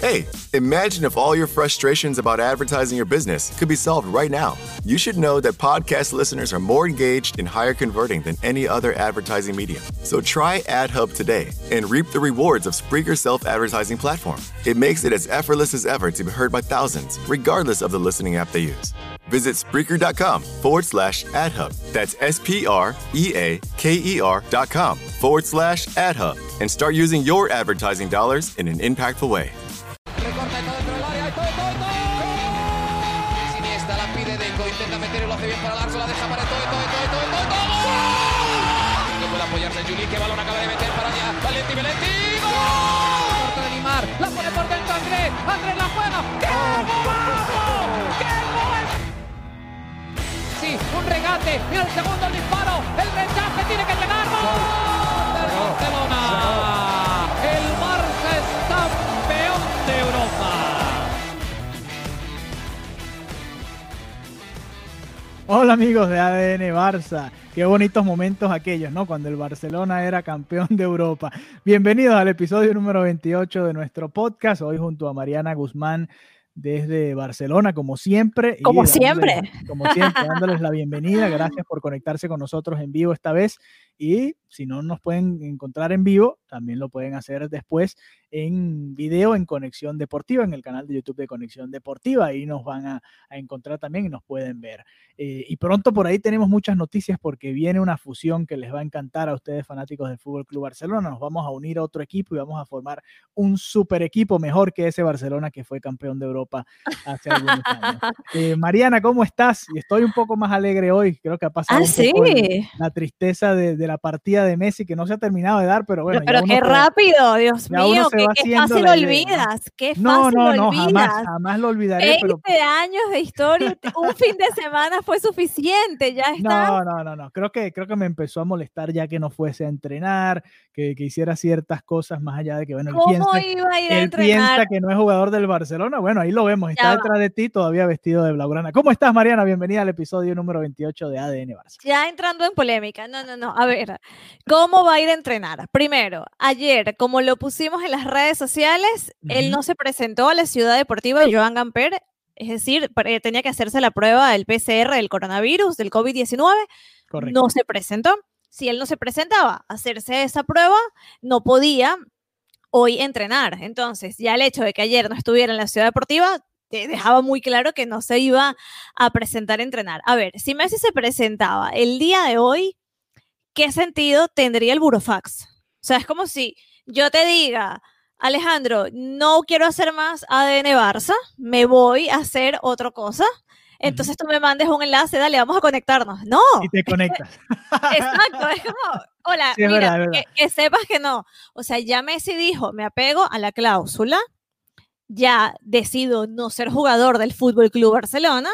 Hey, imagine if all your frustrations about advertising your business could be solved right now. You should know that podcast listeners are more engaged and higher converting than any other advertising medium. So try AdHub today and reap the rewards of Spreaker's self advertising platform. It makes it as effortless as ever to be heard by thousands, regardless of the listening app they use. Visit Spreaker.com forward slash AdHub. That's S P R E A K E R dot com forward slash AdHub and start using your advertising dollars in an impactful way. Un regate. Mira el segundo el disparo. El rechace tiene que llegar. ¡Gol! Del Barcelona. El Barça es campeón de Europa. Hola amigos de ADN Barça, qué bonitos momentos aquellos, ¿no? Cuando el Barcelona era campeón de Europa. Bienvenidos al episodio número 28 de nuestro podcast, hoy junto a Mariana Guzmán desde Barcelona, como siempre. Como siempre. Como siempre, dándoles la bienvenida. Gracias por conectarse con nosotros en vivo esta vez. Y si no nos pueden encontrar en vivo, también lo pueden hacer después en video en Conexión Deportiva, en el canal de YouTube de Conexión Deportiva. Ahí nos van a, a encontrar también y nos pueden ver. Eh, y pronto por ahí tenemos muchas noticias porque viene una fusión que les va a encantar a ustedes fanáticos del Fútbol Club Barcelona. Nos vamos a unir a otro equipo y vamos a formar un super equipo mejor que ese Barcelona que fue campeón de Europa hace algunos años. Eh, Mariana, ¿cómo estás? Y estoy un poco más alegre hoy. Creo que ha pasado Ah, un poco el- sí. la tristeza de, de la partida de Messi que no se ha terminado de dar, pero bueno. pero uno qué rápido, Dios mío, se qué, va qué fácil lo olvidas, qué fácil No, no, no, olvidas. jamás, jamás lo olvidaré, 20 pero años de historia, un fin de semana fue suficiente, ya está. No, no, no, no. Creo que, creo que me empezó a molestar ya que no fuese a entrenar, que, que hiciera ciertas cosas más allá de que, bueno, él, ¿Cómo piensa, iba a ir a él piensa que no es jugador del Barcelona. Bueno, ahí lo vemos, está Ya va. detrás de ti todavía vestido de blaugrana. ¿Cómo estás, Mariana? Bienvenida al episodio número 28 de ADN Barça. Ya entrando en polémica, no, no, no, a ver, ¿cómo va a ir a entrenar? Primero, ayer, como lo pusimos en las redes sociales, él Ujú. no se presentó a la ciudad deportiva de Joan Gamper, es decir, pre- tenía que hacerse la prueba del PCR del coronavirus, del COVID-19, Correcto. no se presentó. Si él no se presentaba a hacerse esa prueba, no podía hoy entrenar. Entonces, ya el hecho de que ayer no estuviera en la ciudad deportiva dejaba muy claro que no se iba a presentar a entrenar. A ver, si Messi se presentaba el día de hoy, ¿qué sentido tendría el burofax? O sea, es como si yo te diga, Alejandro, no quiero hacer más ADN Barça, me voy a hacer otra cosa. Entonces tú me mandes un enlace, dale, vamos a conectarnos. No, Y te conectas. Exacto, es como, hola, Sí, es mira, verdad, es verdad. Que, que sepas que no. O sea, ya Messi dijo, me apego a la cláusula, ya decido no ser jugador del Fútbol Club Barcelona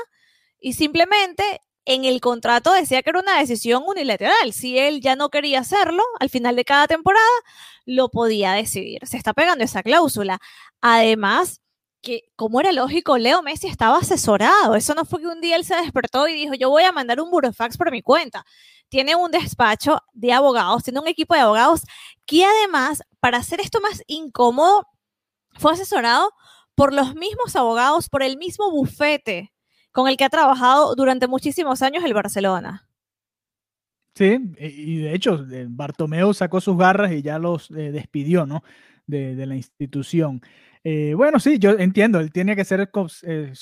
y simplemente en el contrato decía que era una decisión unilateral. Si él ya no quería hacerlo, al final de cada temporada lo podía decidir. Se está pegando esa cláusula. Además, que como era lógico, Leo Messi estaba asesorado. Eso no fue que un día él se despertó y dijo, yo voy a mandar un burofax por mi cuenta. Tiene un despacho de abogados, tiene un equipo de abogados que además, para hacer esto más incómodo, fue asesorado por los mismos abogados, por el mismo bufete con el que ha trabajado durante muchísimos años el Barcelona. Sí, y de hecho, eh, Bartomeu sacó sus garras y ya los eh, despidió, ¿no? De, de la institución. Eh, bueno, sí, yo entiendo, él tiene que ser eh,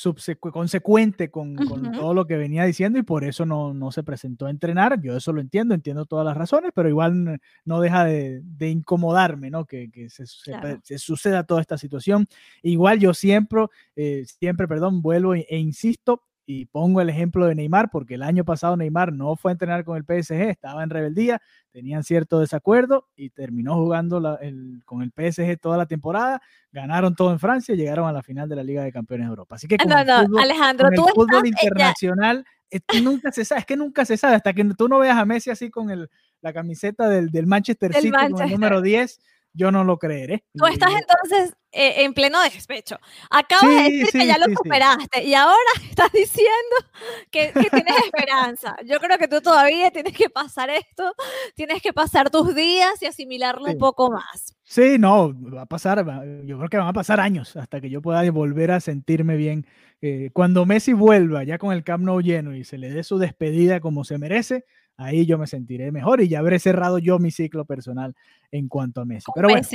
consecuente con, todo lo que venía diciendo y por eso no, no se presentó a entrenar. Yo eso lo entiendo, entiendo todas las razones, pero igual no deja de, de incomodarme, ¿no? Que, que se, se Claro. pre- se suceda toda esta situación. Igual yo siempre, eh, siempre, perdón, vuelvo e, e insisto y pongo el ejemplo de Neymar, porque el año pasado Neymar no fue a entrenar con el PSG, estaba en rebeldía, tenían cierto desacuerdo y terminó jugando la- el- con el PSG toda la temporada, ganaron todo en Francia y llegaron a la final de la Liga de Campeones de Europa. Así que con No, el no, fútbol, Alejandro, con el tú fútbol estás, internacional eh, nunca se sabe, es que nunca se sabe, hasta que tú no veas a Messi así con el, la camiseta del, del Manchester City con el número 10, yo no lo creeré. Tú estás entonces eh, en pleno despecho. Acabas de decir que ya lo superaste y ahora estás diciendo que, tienes esperanza. Yo creo que tú todavía tienes que pasar esto, tienes que pasar tus días y asimilarlo un poco más. Sí, no, va a pasar, yo creo que van a pasar años hasta que yo pueda volver a sentirme bien. Eh, cuando Messi vuelva ya con el Camp Nou lleno y se le dé su despedida como se merece, ahí yo me sentiré mejor y ya habré cerrado yo mi ciclo personal en cuanto a Messi. Pero bueno,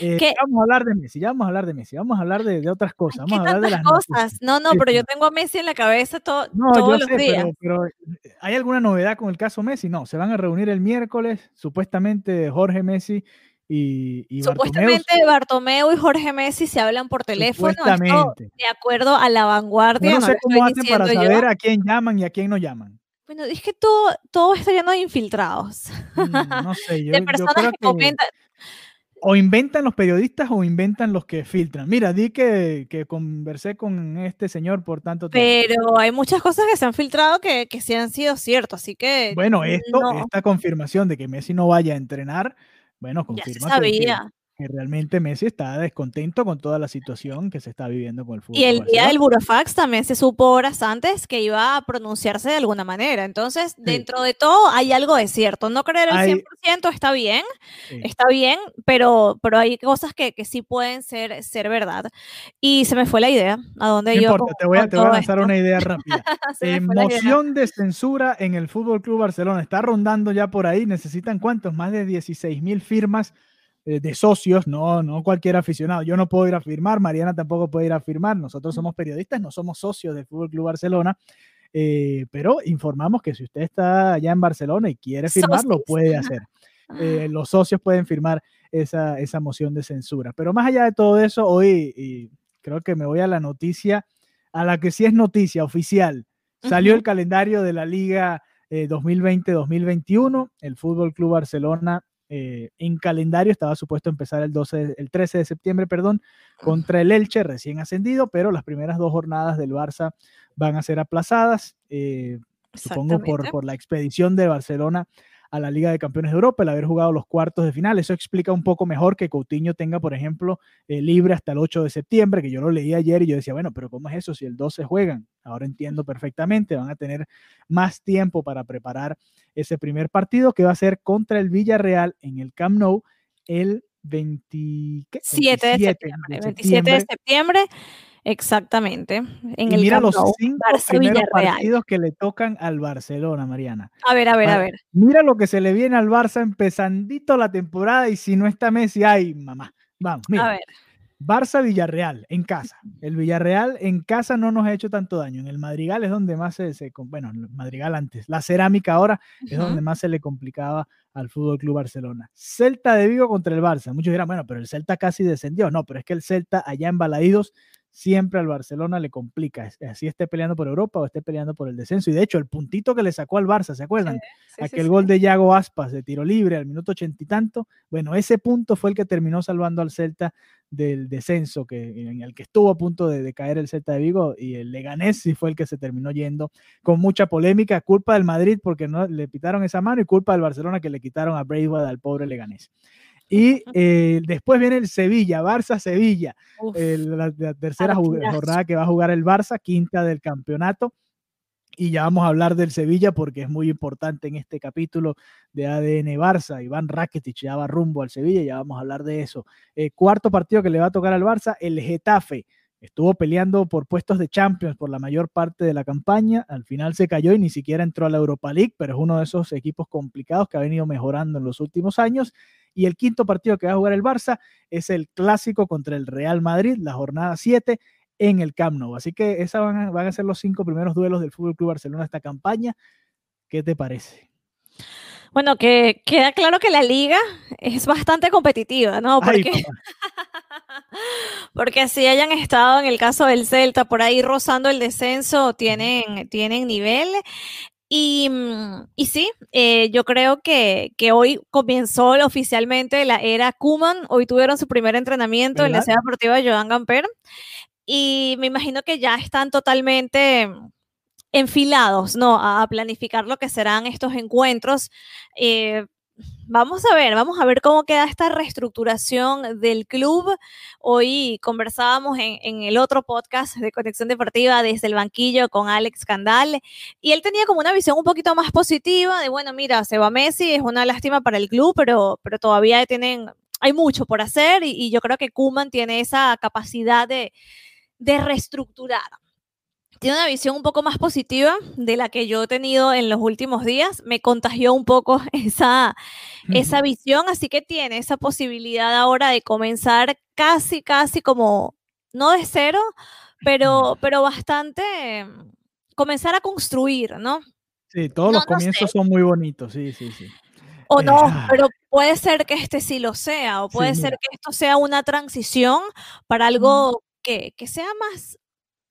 eh, vamos a hablar de Messi, ya vamos a hablar de Messi, vamos a hablar de, otras cosas. Vamos a hablar de las cosas. No, no, pero yo tengo a Messi en la cabeza todos los días. Pero, eh, ¿hay alguna novedad con el caso Messi? No, se van a reunir el miércoles, supuestamente Jorge Messi y, y Supuestamente Bartomeu y Jorge Messi se hablan por teléfono. de acuerdo a la vanguardia. no sé cómo hacen para saber a quién llaman y a quién no llaman. Bueno, es que todo, todo está lleno de infiltrados. Mm, no sé, yo, de personas que, comentan. O inventan los periodistas o inventan los que filtran. Mira, di que, que, conversé con este señor por tanto tiempo. Pero hay muchas cosas que se han filtrado que, que sí han sido ciertos, así que... Bueno, esto, esta confirmación de que Messi no vaya a entrenar, bueno, confirma ya sabía que realmente Messi está descontento con toda la situación que se está viviendo con el fútbol. Y el día del Burofax también se supo horas antes que iba a pronunciarse de alguna manera. Entonces, dentro de todo hay algo de cierto. No creer el 100% está bien, está bien, pero, pero hay cosas que, que, sí pueden ser, ser verdad. Y se me fue la idea. ¿A dónde no Importa, te voy a, te voy a lanzar una idea rápida. moción de censura en el Fútbol Club Barcelona. Está rondando ya por ahí. Necesitan cuántos? Más de 16 mil firmas de socios, no, no cualquier aficionado. Yo no puedo ir a firmar, Mariana tampoco puede ir a firmar. Nosotros somos periodistas, no somos socios del Fútbol Club Barcelona. Eh, pero informamos que si usted está allá en Barcelona y quiere firmar, lo puede hacer. Eh, los socios pueden firmar esa, esa, moción de censura. Pero más allá de todo eso, hoy y creo que me voy a la noticia, a la que sí es noticia oficial. Salió el calendario de la Liga 2020-2021. El Fútbol Club Barcelona eh, en calendario estaba supuesto empezar el, 12, el 13 de septiembre, perdón, contra el Elche, recién ascendido, pero las primeras dos jornadas del Barça van a ser aplazadas, eh, supongo por, por la expedición de Barcelona a la Liga de Campeones de Europa, el haber jugado los cuartos de final. Eso explica un poco mejor que Coutinho tenga, por ejemplo, eh, libre hasta el 8 de septiembre, que yo lo leí ayer y yo decía, bueno, pero ¿cómo es eso si el 12 juegan? Ahora entiendo perfectamente, van a tener más tiempo para preparar ese primer partido que va a ser contra el Villarreal en el Camp Nou el 27, de septiembre. 27 de septiembre Exactamente. En el mira los cinco primeros partidos que le tocan al Barcelona, Mariana. A ver, a ver, a ver. Mira lo que se le viene al Barça empezandito la temporada y si no está Messi, ay, mamá. Vamos, mira. A ver. Barça Villarreal en casa. El Villarreal en casa no nos ha hecho tanto daño. En el Madrigal es donde más se, se bueno, el Madrigal antes, la cerámica ahora es donde más se le complicaba al Fútbol Club Barcelona. Celta de Vigo contra el Barça. Muchos dirán, bueno, pero el Celta casi descendió. No, pero es que el Celta allá en Balaídos siempre al Barcelona le complica, así esté peleando por Europa o esté peleando por el descenso. Y de hecho, el puntito que le sacó al Barça, ¿se acuerdan? Aquel gol de Yago Aspas de tiro libre al minuto ochenta y tanto. Bueno, ese punto fue el que terminó salvando al Celta del descenso, que, en el que estuvo a punto de, caer el Celta de Vigo y el Leganés sí fue el que se terminó yendo con mucha polémica, culpa del Madrid porque no le pitaron esa mano y culpa del Barcelona que le quitaron a Braithwaite al pobre Leganés. Y eh, después viene el Sevilla, Barça-Sevilla, la, tercera jornada que va a jugar el Barça, quinta del campeonato. Y ya vamos a hablar del Sevilla porque es muy importante en este capítulo de ADN Barça. Iván Rakitic ya va rumbo al Sevilla, ya vamos a hablar de eso. Eh, cuarto partido que le va a tocar al Barça, el Getafe. Estuvo peleando por puestos de Champions por la mayor parte de la campaña. Al final se cayó y ni siquiera entró a la Europa League, pero es uno de esos equipos complicados que ha venido mejorando en los últimos años. Y el quinto partido que va a jugar el Barça es el clásico contra el Real Madrid, la jornada 7 en el Camp Nou. Así que esos van a, ser los cinco primeros duelos del Fútbol Club Barcelona esta campaña. ¿Qué te parece? Bueno, que queda claro que la liga es bastante competitiva, ¿no? Porque, porque si hayan estado en el caso del Celta por ahí rozando el descenso, tienen, tienen nivel. Y, mm, y sí, eh, yo creo que, que, hoy comenzó oficialmente la era Kuman. Hoy tuvieron su primer entrenamiento en la ciudad deportiva de Joan Gamper. Y me imagino que ya están totalmente enfilados, ¿no? A, planificar lo que serán estos encuentros. Eh, vamos a ver, vamos a ver cómo queda esta reestructuración del club. Hoy conversábamos en, el otro podcast de Conexión Deportiva desde el banquillo con Alex Candal y él tenía como una visión un poquito más positiva de, bueno, mira, se va Messi, es una lástima para el club, pero, pero todavía tienen, hay mucho por hacer y, yo creo que Kuman tiene esa capacidad de, de reestructurar tiene una visión un poco más positiva de la que yo he tenido en los últimos días. Me contagió un poco esa, esa visión, así que tiene esa posibilidad ahora de comenzar casi, casi como, no de cero, pero, pero bastante, comenzar a construir, ¿no? Sí, todos los comienzos son muy bonitos, sí, sí, sí. O no, eh, pero puede ser que este sí lo sea, o puede ser que esto sea una transición para algo que, que, sea más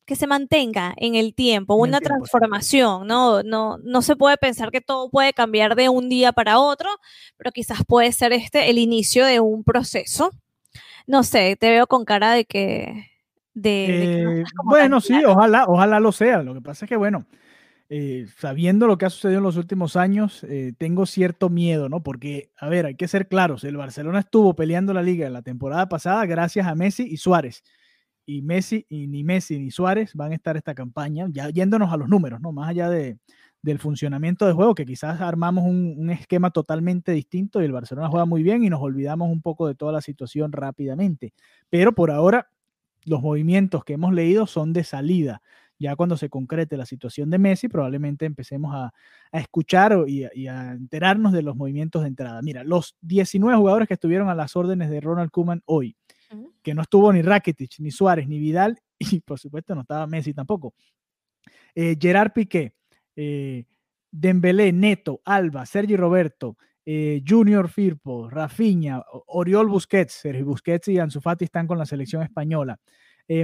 que se mantenga en el tiempo, una transformación, ¿no? ¿no? No se puede pensar que todo puede cambiar de un día para otro, pero quizás puede ser este el inicio de un proceso. No sé, te veo con cara de que... De, eh, bueno, sí, ojalá, ojalá lo sea. Lo que pasa es que, bueno, eh, sabiendo lo que ha sucedido en los últimos años, eh, tengo cierto miedo, ¿no? Porque, a ver, hay que ser claros, el Barcelona estuvo peleando la liga en la temporada pasada gracias a Messi y Suárez y Messi, y ni Messi ni Suárez van a estar esta campaña, ya yéndonos a los números, ¿no? Más allá de, del funcionamiento de juego, que quizás armamos un, esquema totalmente distinto y el Barcelona juega muy bien y nos olvidamos un poco de toda la situación rápidamente. Pero por ahora, los movimientos que hemos leído son de salida. Ya cuando se concrete la situación de Messi, probablemente empecemos a, escuchar y y a, enterarnos de los movimientos de entrada. Mira, los 19 jugadores que estuvieron a las órdenes de Ronald Koeman hoy, que no estuvo ni Rakitic, ni Suárez, ni Vidal, y por supuesto no estaba Messi tampoco. Eh, Gerard Piqué, eh, Dembélé, Neto, Alba, Sergi Roberto, eh, Junior Firpo, Rafinha, Oriol Busquets, Sergio Busquets y Ansu Fati están con la selección española.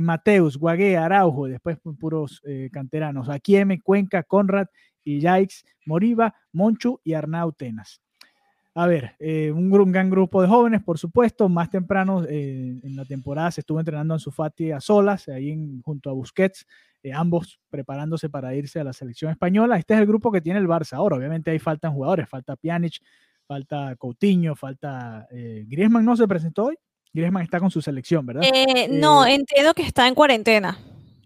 Mateus, Guagué, Araujo, después puros canteranos, Akieme, Cuenca, Conrad, y Yikes, Moriba, Monchu y Arnau Tenas. A ver, eh, un, gran grupo de jóvenes, por supuesto. Más temprano eh, en la temporada se estuvo entrenando en su Fati a solas, ahí junto a Busquets, eh, ambos preparándose para irse a la selección española. Este es el grupo que tiene el Barça ahora. Obviamente ahí faltan jugadores, falta Pjanic, falta Coutinho, falta Griezmann. ¿No se presentó hoy? Griezmann está con su selección, ¿verdad? no, entiendo que está en cuarentena.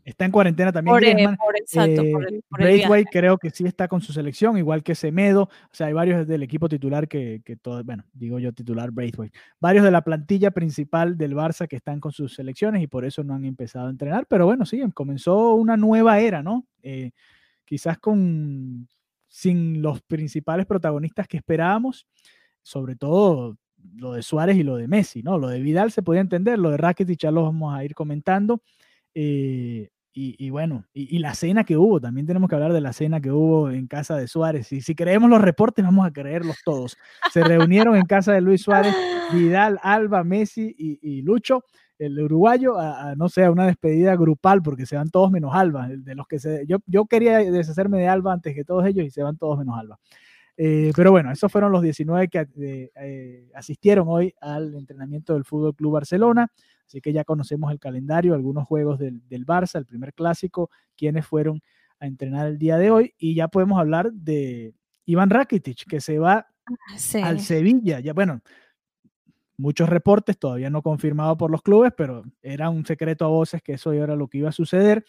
Está en cuarentena también. Por, Griezmann. exacto, Braithwaite creo que sí está con su selección, igual que Semedo. O sea, hay varios del equipo titular que, que todo, bueno, digo yo titular Braithwaite. Varios de la plantilla principal del Barça que están con sus selecciones y por eso no han empezado a entrenar. Pero bueno, sí, comenzó una nueva era, ¿no? Eh, quizás con sin los principales protagonistas que esperábamos, sobre todo lo de Suárez y lo de Messi, ¿no? Lo de Vidal se podía entender, lo de Rakitic ya lo vamos a ir comentando. Eh, y, bueno, y, la cena que hubo, también tenemos que hablar de la cena que hubo en casa de Suárez. Y si creemos los reportes, vamos a creerlos todos. Se reunieron en casa de Luis Suárez, Vidal, Alba, Messi y, Lucho, el uruguayo, a, no sé, a una despedida grupal, porque se van todos menos Alba. De los que se, yo, yo quería deshacerme de Alba antes que todos ellos y se van todos menos Alba. Eh, pero bueno, esos fueron los 19 que eh, asistieron hoy al entrenamiento del Fútbol Club Barcelona. Así que ya conocemos el calendario, algunos juegos del, Barça, el primer clásico, quienes fueron a entrenar el día de hoy. Y ya podemos hablar de Iván Rakitic, que se va ah, al Sevilla. Ya, bueno, muchos reportes, todavía no confirmado por los clubes, pero era un secreto a voces que eso era lo que iba a suceder.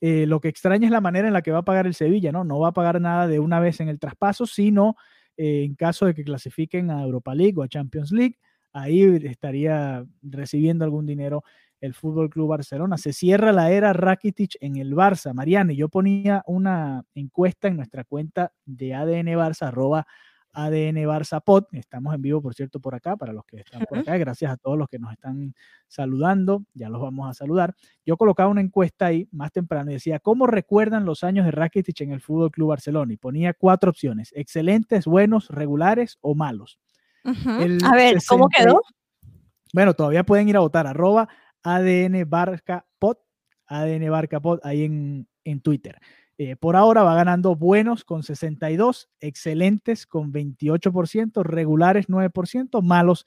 Eh, lo que extraña es la manera en la que va a pagar el Sevilla, ¿no? No va a pagar nada de una vez en el traspaso, sino eh, en caso de que clasifiquen a Europa League o a Champions League ahí estaría recibiendo algún dinero el Fútbol Club Barcelona. Se cierra la era Rakitic en el Barça. Mariana, yo ponía una encuesta en nuestra cuenta de ADN Barça, arroba ADN Barça Pod. Estamos en vivo, por cierto, por acá, para los que están por acá. Gracias a todos los que nos están saludando. Ya los vamos a saludar. Yo colocaba una encuesta ahí más temprano y decía, ¿cómo recuerdan los años de Rakitic en el Fútbol Club Barcelona? Y ponía cuatro opciones, excelentes, buenos, regulares o malos a ver, ¿cómo quedó? Bueno, todavía pueden ir a votar, arroba ADN Barca ADN Barca ahí en, en Twitter. Eh, por ahora va ganando buenos con 62, excelentes con 28%, regulares 9%, malos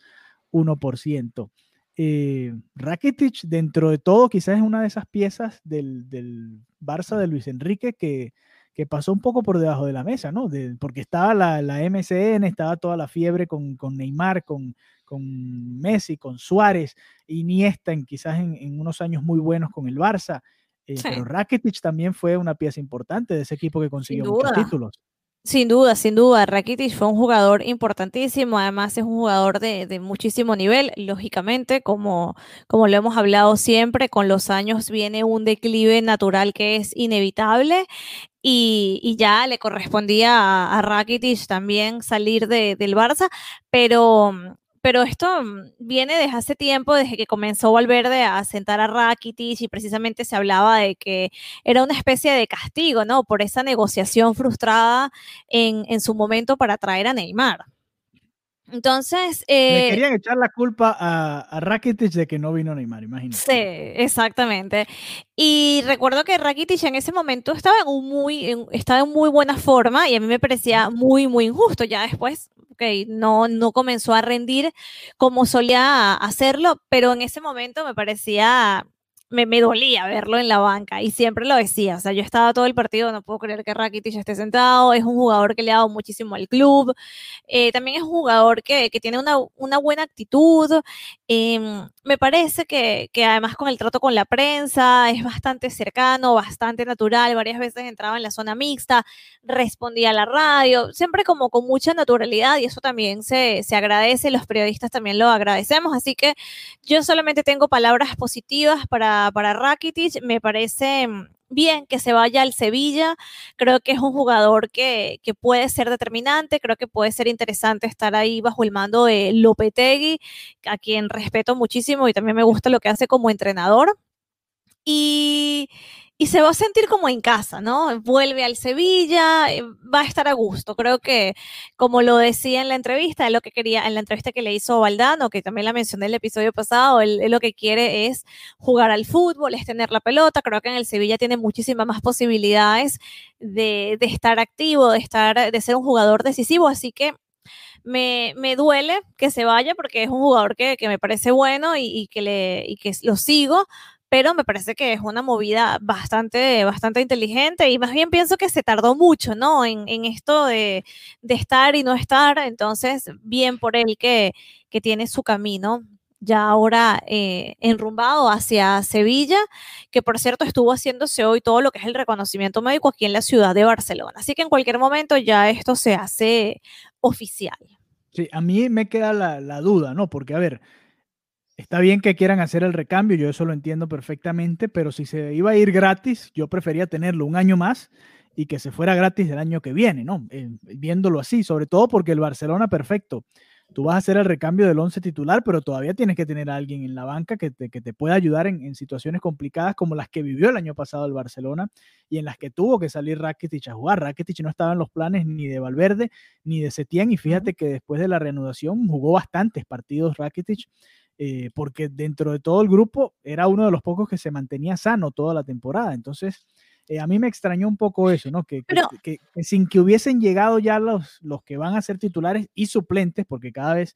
1%. Eh, Rakitic, dentro de todo, quizás es una de esas piezas del, del Barça de Luis Enrique que, que pasó un poco por debajo de la mesa, ¿no? porque estaba la, la, MCN, estaba toda la fiebre con, con Neymar, con, con, Messi, con Suárez, Iniesta, en, quizás en, unos años muy buenos con el Barça. Eh, pero Rakitic también fue una pieza importante de ese equipo que consiguió muchos títulos. Sin duda, sin duda. Rakitic fue un jugador importantísimo, además es un jugador de, muchísimo nivel, lógicamente, como, como lo hemos hablado siempre, con los años viene un declive natural que es inevitable y, ya le correspondía a, a Rakitic también salir del Barça, pero pero esto mm, viene desde hace tiempo, desde que comenzó Valverde a sentar a Rakitic y precisamente se hablaba de que era una especie de castigo, ¿no? Por esa negociación frustrada en, en su momento para traer a Neymar. Entonces. Le eh, querían echar la culpa a, a, Rakitic de que no vino Neymar, imagínate. Sí, exactamente. Y recuerdo que Rakitic en ese momento estaba en, un muy, estaba en muy buena forma y a mí me parecía muy, muy injusto. Ya después no, no comenzó a rendir como solía hacerlo, pero en ese momento me parecía me, dolía verlo en la banca y siempre lo decía. O sea, yo estaba todo el partido, no puedo creer que Rakitic esté sentado. Es un jugador que le ha dado muchísimo al club. Eh, también es un jugador que, que tiene una, una, buena actitud. Em, me parece que, que, además con el trato con la prensa es bastante cercano, bastante natural. Varias veces entraba en la zona mixta, respondía a la radio, siempre como con mucha naturalidad y eso también se, se agradece. Los periodistas también lo agradecemos. Así que yo solamente tengo palabras positivas para para, Rakitic. Me parece mm, bien que se vaya al Sevilla. Creo que es un jugador que, puede ser determinante, creo que puede ser interesante estar ahí bajo el mando de Lopetegui, a quien respeto muchísimo y también me gusta lo que hace como entrenador. Y, y se va a sentir como en casa, ¿no? Vuelve al Sevilla, eh, va a estar a gusto. Creo que, como lo decía en la entrevista, lo que quería, en la entrevista que le hizo Valdano, que también la mencioné en el episodio pasado, él, lo que quiere es jugar al fútbol, es tener la pelota. Creo que en el Sevilla tiene muchísimas más posibilidades de, de estar activo, de estar, de ser un jugador decisivo. Así que me, me, duele que se vaya porque es un jugador que, que me parece bueno y, y, que le, y que lo sigo, pero me parece que es una movida bastante, bastante inteligente y más bien pienso que se tardó mucho, ¿no? En, en esto de, de, estar y no estar, entonces bien por él que, que tiene su camino ya ahora eh, enrumbado hacia Sevilla, que por cierto estuvo haciéndose hoy todo lo que es el reconocimiento médico aquí en la ciudad de Barcelona. Así que en cualquier momento ya esto se hace oficial. Sí, a mí me queda la, la duda, ¿no? Porque, a ver, Está bien que quieran hacer el recambio, yo eso lo entiendo perfectamente, pero si se iba a ir gratis, yo prefería tenerlo un año más y que se fuera gratis el año que viene, ¿no? Eh, viéndolo así, sobre todo porque el Barcelona, perfecto. Tú vas a hacer el recambio del 11 titular, pero todavía tienes que tener a alguien en la banca que te, que te pueda ayudar en, en, situaciones complicadas como las que vivió el año pasado el Barcelona y en las que tuvo que salir Rakitic a jugar. Rakitic no estaba en los planes ni de Valverde ni de Setién y fíjate que después de la reanudación jugó bastantes partidos Rakitic eh, porque dentro de todo el grupo era uno de los pocos que se mantenía sano toda la temporada. Entonces, eh, a mí me extrañó un poco eso, ¿no? Que, que, sin que hubiesen llegado ya los, los que van a ser titulares y suplentes, porque cada vez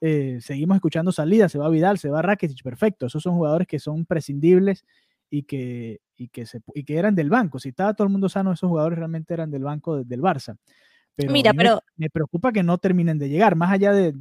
eh, seguimos escuchando salidas, se va Vidal, se va Rakitic, perfecto. Esos son jugadores que son prescindibles y que, y que, se, y que eran del banco. Si estaba todo el mundo sano, esos jugadores realmente eran del banco del Barça. Mira, pero me, preocupa que no terminen de llegar, más allá de,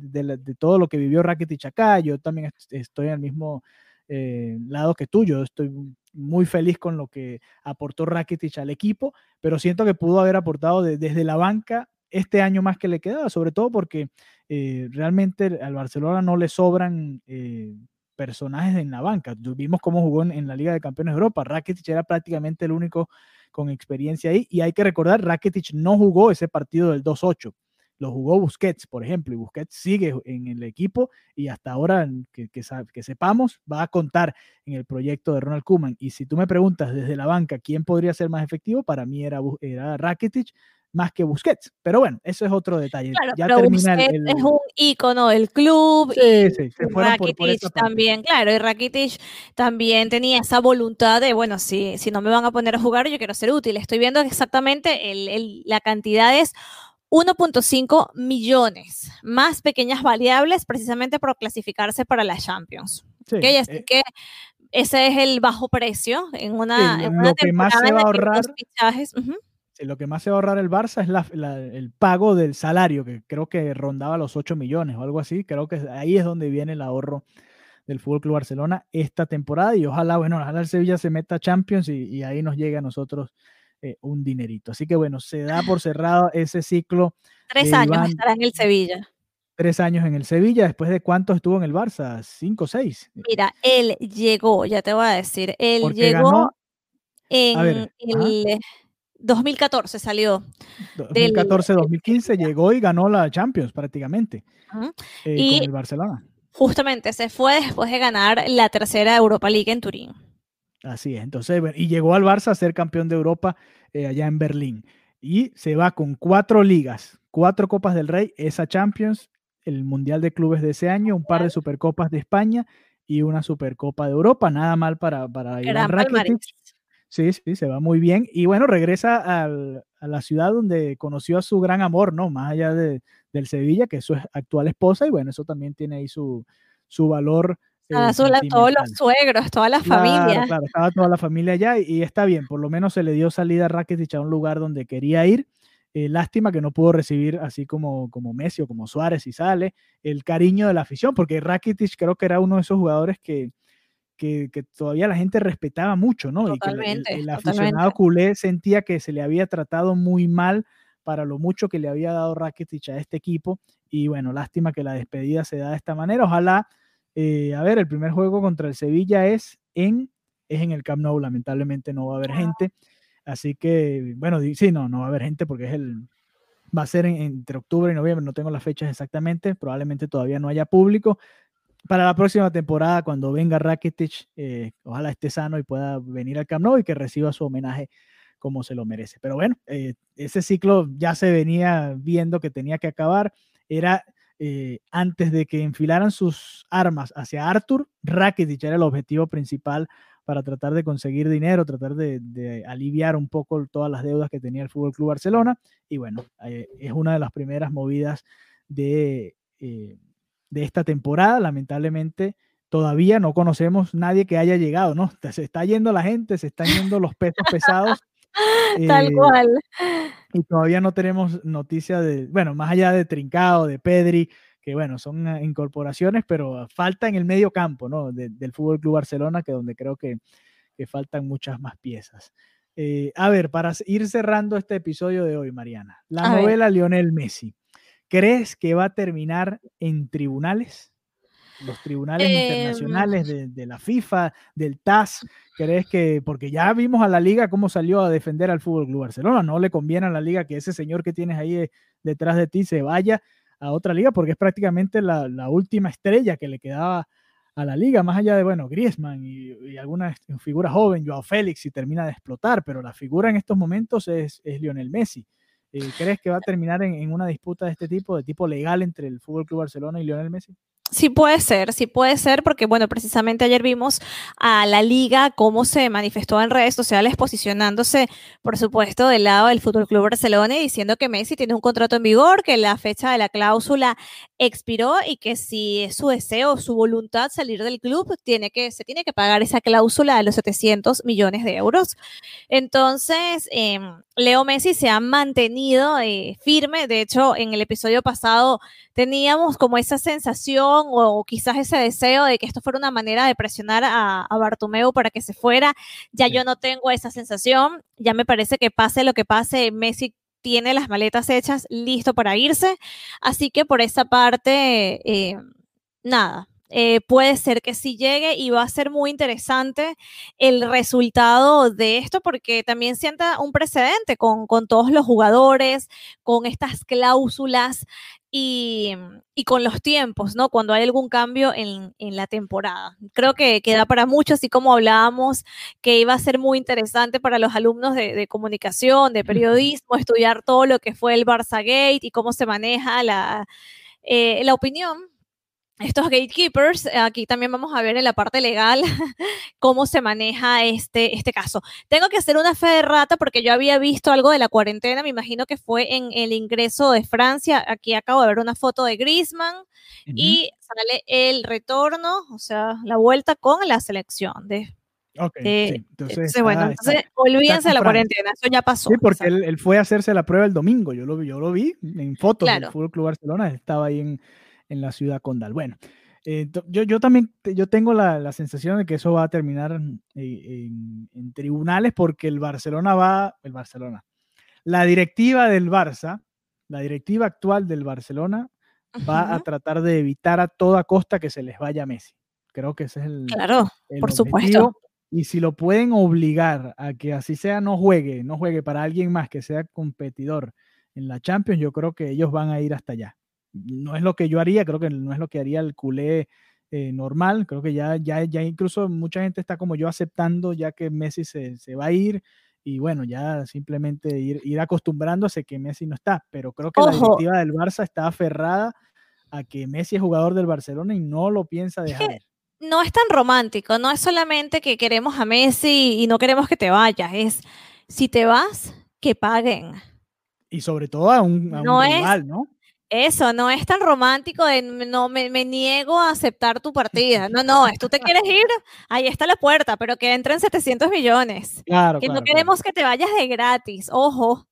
todo lo que vivió Rakitic acá, yo también estoy en el mismo eh, lado que tú, yo estoy muy feliz con lo que aportó Rakitic al equipo, pero siento que pudo haber aportado desde la banca este año más que le quedaba, sobre todo porque eh, realmente al Barcelona no le sobran eh, personajes en la banca. Vimos cómo jugó en, la Liga de Campeones de Europa. Rakitic era prácticamente el único con experiencia ahí. Y hay que recordar, Rakitic no jugó ese partido del 2-8. Lo jugó Busquets, por ejemplo, y Busquets sigue en el equipo y hasta ahora que, que, sepamos va a contar en el proyecto de Ronald Koeman. Y si tú me preguntas desde la banca quién podría ser más efectivo, para mí era, era Rakitic, más que Busquets. Pero bueno, eso es otro detalle. ya termina el, es un ícono del club. Sí, sí, se Rakitic también, claro, y Rakitic también tenía esa voluntad de, bueno, si, si no me van a poner a jugar, yo quiero ser útil. Estoy viendo exactamente el, la cantidad es 1.5 millones, más pequeñas variables precisamente por clasificarse para la Champions. Sí, así eh que ese es el bajo precio en una, lo que más se va a ahorrar Sí, lo que más se va a ahorrar el Barça es la, la, el pago del salario, que creo que rondaba los 8 millones o algo así. Creo que ahí es donde viene el ahorro del Fútbol Club Barcelona esta temporada. Y ojalá, bueno, ojalá el Sevilla se meta a Champions y, y ahí nos llegue a nosotros eh, un dinerito. Así que bueno, se da por cerrado ese ciclo. Tres años Iván, estará en el Sevilla. Tres años en el Sevilla, después de cuánto estuvo en el Barça, cinco o seis. Mira, él llegó, ya te voy a decir, él Porque llegó ganó, en ver, el 2014 salió. 2014-2015 llegó y ganó la Champions prácticamente eh, y con el Barcelona. Justamente se fue después de ganar la tercera Europa League en Turín. Así es, entonces, y llegó al Barça a ser campeón de Europa eh, allá en Berlín. Y se va con cuatro ligas, cuatro Copas del Rey, esa Champions, el Mundial de Clubes de ese año, un par de Supercopas de España y una Supercopa de Europa. Nada mal para, para Iván Rakitic. Sí, sí, se va muy bien. Y bueno, regresa al, a la ciudad donde conoció a su gran amor, ¿no? Más allá de, del Sevilla, que es su actual esposa, y bueno, eso también tiene ahí su, su valor estaba sola, todos los suegros, toda la claro, familia. Claro, estaba toda la familia allá y, y, está bien, por lo menos se le dio salida a Rakitic a un lugar donde quería ir. Eh, lástima que no pudo recibir, así como, como Messi o como Suárez y sale, el cariño de la afición, porque Rakitic creo que era uno de esos jugadores que, que, que todavía la gente respetaba mucho, ¿no? Totalmente, y que el, el aficionado totalmente. culé sentía que se le había tratado muy mal para lo mucho que le había dado Rakitic a este equipo. Y bueno, lástima que la despedida se da de esta manera. Ojalá eh, a ver, el primer juego contra el Sevilla es en, es en el Camp Nou, lamentablemente no va a haber gente. Así que, bueno, sí, no, no va a haber gente porque es el, va a ser en, entre octubre y noviembre, no tengo las fechas exactamente, probablemente todavía no haya público. Para la próxima temporada, cuando venga Rakitic, eh, ojalá esté sano y pueda venir al Camp Nou y que reciba su homenaje como se lo merece. Pero bueno, eh, ese ciclo ya se venía viendo que tenía que acabar. Era eh, antes de que enfilaran sus armas hacia Arthur, Rakitic era el objetivo principal para tratar de conseguir dinero, tratar de, aliviar un poco todas las deudas que tenía el Fútbol Club Barcelona. Y bueno, es una de las primeras movidas de, de esta temporada. Lamentablemente, todavía no conocemos nadie que haya llegado, ¿no? Se está yendo la gente, se están yendo los pesos pesados. Tal eh, cual. Y todavía no tenemos noticia de, bueno, más allá de Trincao, de Pedri, que bueno, son uh, incorporaciones, pero falta en el medio campo, ¿no? De, del Fútbol Club Barcelona, que donde creo que, que faltan muchas más piezas. Eh, a ver, para ir cerrando este episodio de hoy, Mariana, la a novela ver. Lionel Messi, ¿crees que va a terminar en tribunales? los tribunales eh, internacionales de, de, la FIFA, del TAS, crees que, porque ya vimos a la liga cómo salió a defender al Fútbol Club Barcelona, no le conviene a la liga que ese señor que tienes ahí de, detrás de ti se vaya a otra liga, porque es prácticamente la, la, última estrella que le quedaba a la liga, más allá de, bueno, Griezmann y, y alguna figura joven, Joao Félix, y termina de explotar, pero la figura en estos momentos es, es Lionel Messi. Eh, ¿Crees que va a terminar en, una disputa de este tipo, de tipo legal entre el Fútbol Club Barcelona y Lionel Messi? Sí puede ser, sí puede ser, porque bueno, precisamente ayer vimos a la liga cómo se manifestó en redes sociales posicionándose, por supuesto, del lado del Fútbol Club Barcelona y diciendo que Messi tiene un contrato en vigor, que la fecha de la cláusula expiró y que si es su deseo, su voluntad salir del club, tiene que, se tiene que pagar esa cláusula de los 700 millones de euros. Entonces, eh, Leo Messi se ha mantenido eh, firme. De hecho, en el episodio pasado teníamos como esa sensación o quizás ese deseo de que esto fuera una manera de presionar a, a Bartomeu para que se fuera. Ya yo no tengo esa sensación. Ya me parece que pase lo que pase, Messi tiene las maletas hechas, listo para irse. Así que por esa parte, eh, nada, eh, puede ser que sí llegue y va a ser muy interesante el resultado de esto porque también sienta un precedente con, con todos los jugadores, con estas cláusulas y, y, con los tiempos, ¿no? Cuando hay algún cambio en, en, la temporada. Creo que queda para muchos, así como hablábamos, que iba a ser muy interesante para los alumnos de, de comunicación, de periodismo, estudiar todo lo que fue el Barça Gate y cómo se maneja la, eh, la opinión estos gatekeepers, aquí también vamos a ver en la parte legal cómo se maneja este, este caso. Tengo que hacer una fe de rata porque yo había visto algo de la cuarentena, me imagino que fue en el ingreso de Francia. Aquí acabo de ver una foto de Griezmann uh -huh. y sale el retorno, o sea, la vuelta con la selección de Ok, Eh, sí, entonces, Entonces, bueno, está- está- entonces olvídense de la cuarentena, eso ya pasó. Sí, porque él, él fue a hacerse la prueba el domingo. Yo lo vi, yo lo vi en fotos del Claro. Fútbol Club Barcelona. él Estaba ahí en, en la ciudad condal. Bueno, eh, yo, yo también yo tengo la, la sensación de que eso va a terminar en, en- en tribunales porque el Barcelona va, el Barcelona, la directiva del Barça, la directiva actual del Barcelona va a tratar de evitar a toda costa que se les vaya Messi. Creo que ese es el, Claro, el por supuesto. Y si lo pueden obligar a que así sea, no juegue, no juegue para alguien más que sea competidor en la Champions, yo creo que ellos van a ir hasta allá. No es lo que yo haría, creo que no es lo que haría el culé eh, normal. Creo que ya, ya, ya incluso mucha gente está como yo aceptando ya que Messi se, se va a ir y bueno, ya simplemente ir, ir acostumbrándose que Messi no está. Pero creo que la directiva del Barça está aferrada a que Messi es jugador del Barcelona y no lo piensa dejar ir. no es tan romántico, no es solamente que queremos a Messi y no queremos que te vayas, es si te vas, que paguen. Y sobre todo a un, a un es- ¿no? Eso, no es tan romántico de "M- no me, me niego a aceptar tu partida. No, no, es tú te quieres ir, ahí está la puerta, pero que entren 700 millones. Claro, Que claro, no queremos que te vayas de gratis, ojo,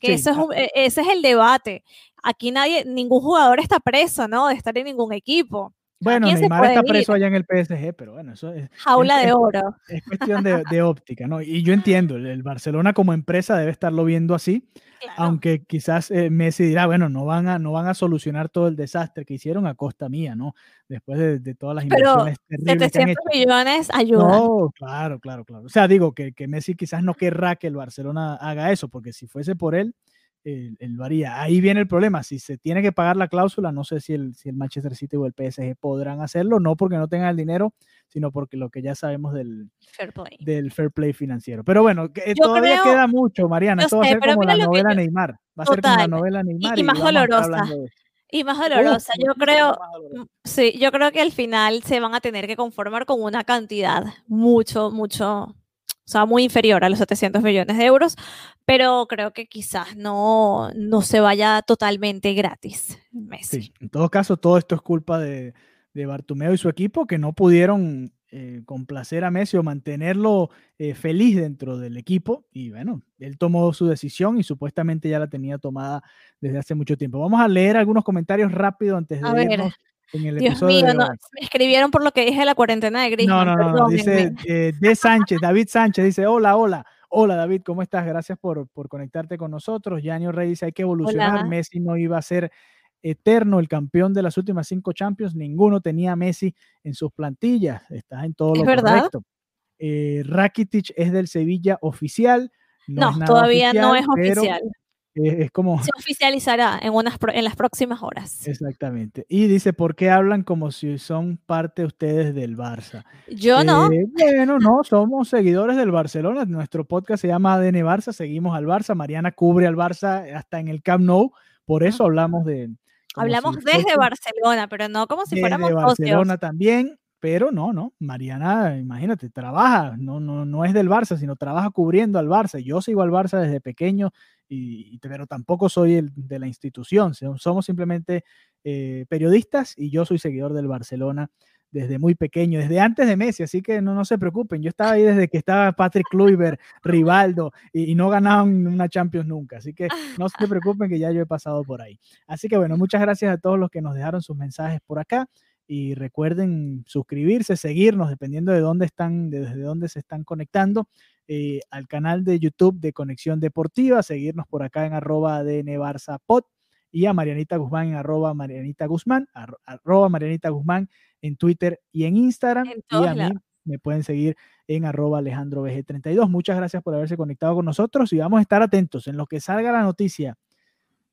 que Sí, eso es e- ese es el debate. Aquí nadie, ningún jugador está preso, ¿no? De estar en ningún equipo. Bueno, Neymar está ir? preso allá en el PSG, pero bueno, eso es, Jaula es- de oro. es cuestión de, de óptica, ¿no? Y yo entiendo, el- el Barcelona como empresa debe estarlo viendo así, Claro. aunque quizás eh, Messi dirá, bueno, no van, a, no van a solucionar todo el desastre que hicieron a costa mía, ¿no? Después de, de todas las Pero inversiones que han 700 hecho. millones ayudan. No, claro, claro, claro. O sea, digo que, que Messi quizás no querrá que el Barcelona haga eso, porque si fuese por él, lo haría. Ahí viene el problema. Si se tiene que pagar la cláusula, no sé si el, si el Manchester City o el PSG podrán hacerlo, no porque no tengan el dinero, sino porque lo que ya sabemos del, Fair play. del fair play financiero. Pero bueno, que, eh, todavía creo- queda mucho, Mariana. Esto va a ser como la novela yo- Neymar. Va a ser como la novela Neymar. y más dolorosa. Y más Uf, dolorosa. Yo creo, dolorosa. sí, yo creo que al final se van a tener que conformar con una cantidad mucho, mucho, o sea, muy inferior a los 700 millones de euros, pero creo que quizás no, no se vaya totalmente gratis. Messi. Sí, en todo caso, todo esto es culpa de, de Bartumeo y su equipo que no pudieron eh, complacer a Messi o mantenerlo eh, feliz dentro del equipo. Y bueno, él tomó su decisión y supuestamente ya la tenía tomada desde hace mucho tiempo. Vamos a leer algunos comentarios rápido antes de irnos en el Dios episodio mío, no, me escribieron por lo que dije de la cuarentena de Griezmann, no, no, no, dice eh, de Sánchez, David Sánchez dice, hola, hola, hola David, ¿cómo estás? Gracias por, por conectarte con nosotros. Yanio Rey dice, hay que evolucionar, Hola. Messi no iba a ser eterno el campeón de las últimas cinco Champions, ninguno tenía a Messi en sus plantillas, estás en todo Es lo verdad. correcto. Eh, Rakitic es del Sevilla oficial. No, No, todavía no es oficial. Eh, es como, Se oficializará en, unas, en las próximas horas. exactamente. Y dice, ¿por qué hablan como si son parte ustedes del Barça? Yo no. Eh, bueno, no, somos seguidores del Barcelona. Nuestro podcast se llama ADN Barça, seguimos al Barça. Mariana cubre al Barça hasta en el Camp Nou, por eso hablamos de. Hablamos si desde Barcelona, pero no como si desde fuéramos Barcelona socios. también, pero no, no. Mariana, imagínate, trabaja, no, no, no es del Barça, sino trabaja cubriendo al Barça. Yo sigo al Barça desde pequeño, y, pero tampoco soy el de la institución. so- Somos simplemente eh, periodistas y yo soy seguidor del Barcelona desde muy pequeño, desde antes de Messi, así que no, no se preocupen. Yo estaba ahí desde que estaba Patrick Kluivert, Rivaldo, y, y no ganaban una Champions nunca, así que no se preocupen que ya yo he pasado por ahí. Así que bueno, muchas gracias a todos los que nos dejaron sus mensajes por acá y recuerden suscribirse, seguirnos, dependiendo de dónde están, de- desde dónde se están conectando, eh, al canal de YouTube de Conexión Deportiva, seguirnos por acá en arroba ADN Barça Pod y a Marianita Guzmán en arroba Marianita Guzmán, arroba Marianita Guzmán en Twitter y en Instagram. En y a mí me pueden seguir en arroba Alejandro BG32. Muchas gracias por haberse conectado con nosotros y vamos a estar atentos en lo que salga la noticia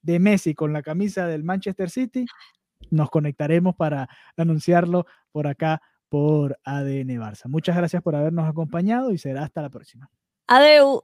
de Messi con la camisa del Manchester City. Nos conectaremos para anunciarlo por acá por ADN Barça. Muchas gracias por habernos acompañado y será hasta la próxima. Adeu.